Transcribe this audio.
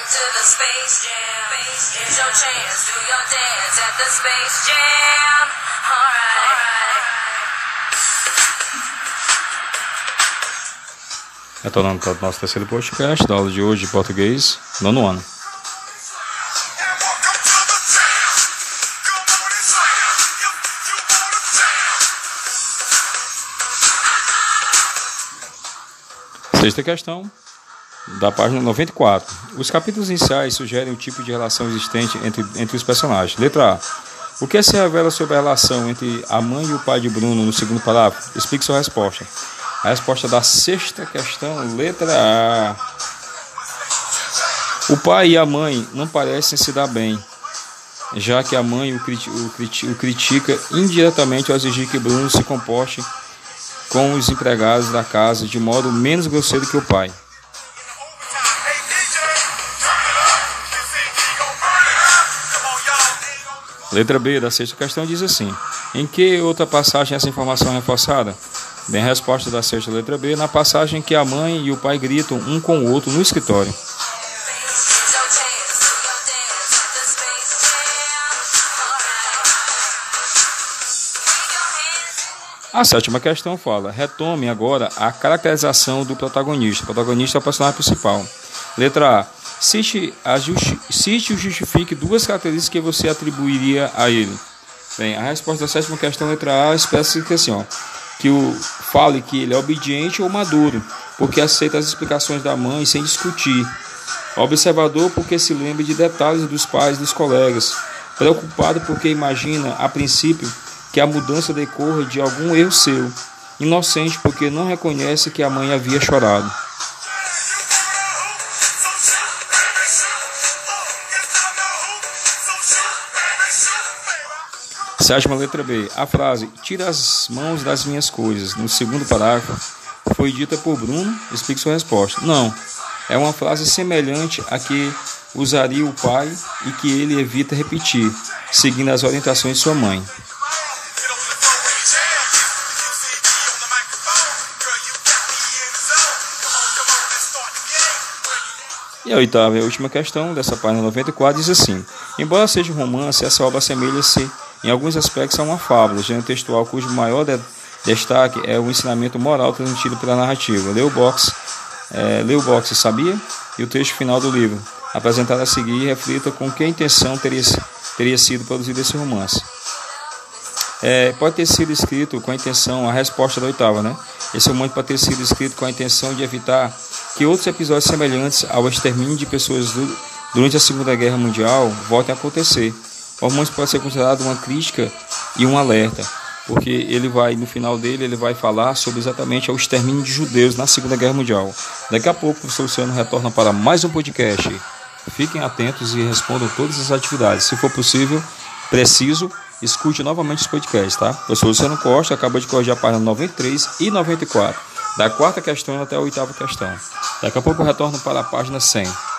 To the Space Jam. Here's your chance, do your dance at the Space Jam. Alright. Retornando para o nosso terceiro podcast da aula de hoje de português, nono ano. Sexta questão, da página 94. Os capítulos iniciais sugerem o tipo de relação existente entre, entre os personagens. Letra A. O que se revela sobre a relação entre a mãe e o pai de Bruno no segundo parágrafo? Explique sua resposta. A resposta da sexta questão, letra A. O pai e a mãe não parecem se dar bem, já que a mãe o, criti o, criti o critica indiretamente ao exigir que Bruno se comporte com os empregados da casa de modo menos grosseiro que o pai. Letra B da sexta questão diz assim: Em que outra passagem essa informação é reforçada? Bem, a resposta da sexta letra B na passagem que a mãe e o pai gritam um com o outro no escritório. A sétima questão fala: retome agora a caracterização do protagonista. O protagonista é o personagem principal. Letra A. Cite, justi cite e justifique duas características que você atribuiria a ele. Bem, a resposta da sétima questão, letra A, especifica assim, ó, que o fale que ele é obediente ou maduro, porque aceita as explicações da mãe sem discutir. Observador porque se lembra de detalhes dos pais e dos colegas. Preocupado porque imagina, a princípio, que a mudança decorra de algum erro seu. Inocente porque não reconhece que a mãe havia chorado. Sétima letra B. A frase tira as mãos das minhas coisas, no segundo parágrafo, foi dita por Bruno. Explique sua resposta. Não. É uma frase semelhante à que usaria o pai e que ele evita repetir, seguindo as orientações de sua mãe. E a oitava e a última questão dessa página 94 diz assim: Embora seja um romance, essa obra assemelha-se em alguns aspectos a uma fábula, gênero textual cujo maior de destaque é o ensinamento moral transmitido pela narrativa. Leu Box, é, Leu Box, sabia? E o texto final do livro, apresentado a seguir, reflita com que intenção teria, teria sido produzido esse romance. É, pode ter sido escrito com a intenção, a resposta da oitava, né? Esse romance pode ter sido escrito com a intenção de evitar que outros episódios semelhantes ao extermínio de pessoas du durante a Segunda Guerra Mundial voltem a acontecer. Romance pode ser considerado uma crítica e um alerta, porque ele vai, no final dele, ele vai falar sobre exatamente o extermínio de judeus na Segunda Guerra Mundial. Daqui a pouco o professor Luciano retorna para mais um podcast. Fiquem atentos e respondam todas as atividades. Se for possível, preciso, escute novamente os podcasts, tá? O professor Luciano Costa acabou de corrigir a página 93 e 94, da quarta questão até a oitava questão. Daqui a pouco eu retorno para a página 100.